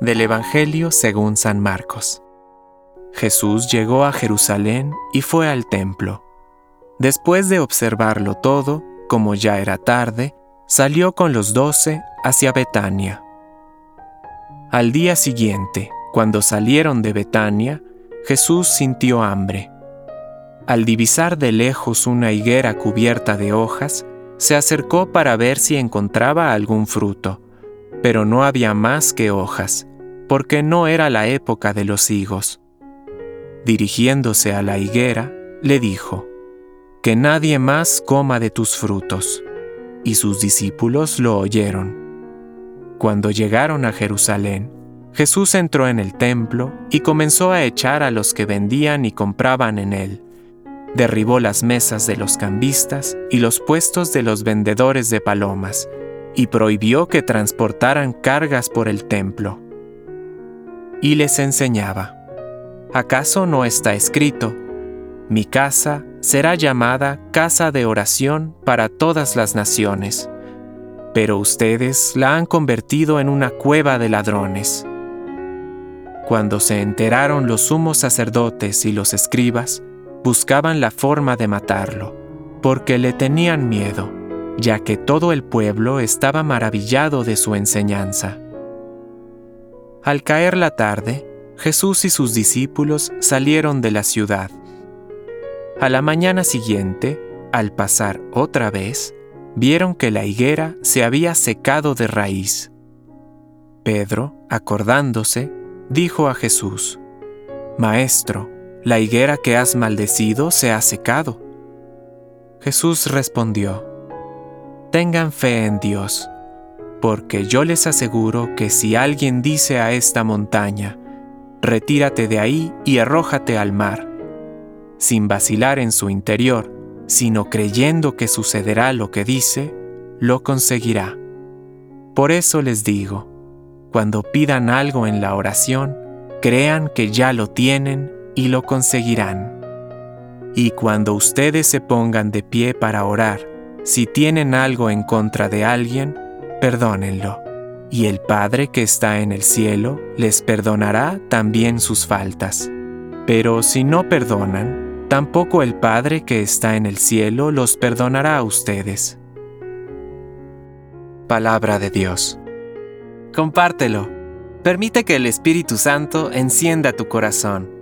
Del Evangelio según San Marcos. Jesús llegó a Jerusalén y fue al templo. Después de observarlo todo, como ya era tarde, salió con los doce hacia Betania. Al día siguiente, cuando salieron de Betania, Jesús sintió hambre. Al divisar de lejos una higuera cubierta de hojas, se acercó para ver si encontraba algún fruto, pero no había más que hojas, porque no era la época de los higos. Dirigiéndose a la higuera, le dijo, Que nadie más coma de tus frutos. Y sus discípulos lo oyeron. Cuando llegaron a Jerusalén, Jesús entró en el templo y comenzó a echar a los que vendían y compraban en él. Derribó las mesas de los cambistas y los puestos de los vendedores de palomas, y prohibió que transportaran cargas por el templo. Y les enseñaba, ¿acaso no está escrito, mi casa será llamada casa de oración para todas las naciones? Pero ustedes la han convertido en una cueva de ladrones. Cuando se enteraron los sumos sacerdotes y los escribas, buscaban la forma de matarlo, porque le tenían miedo, ya que todo el pueblo estaba maravillado de su enseñanza. Al caer la tarde, Jesús y sus discípulos salieron de la ciudad. A la mañana siguiente, al pasar otra vez, vieron que la higuera se había secado de raíz. Pedro, acordándose, dijo a Jesús, Maestro, la higuera que has maldecido se ha secado. Jesús respondió, Tengan fe en Dios, porque yo les aseguro que si alguien dice a esta montaña, Retírate de ahí y arrójate al mar, sin vacilar en su interior, sino creyendo que sucederá lo que dice, lo conseguirá. Por eso les digo, cuando pidan algo en la oración, crean que ya lo tienen y lo conseguirán. Y cuando ustedes se pongan de pie para orar, si tienen algo en contra de alguien, perdónenlo, y el Padre que está en el cielo les perdonará también sus faltas. Pero si no perdonan, tampoco el Padre que está en el cielo los perdonará a ustedes. Palabra de Dios. Compártelo. Permite que el Espíritu Santo encienda tu corazón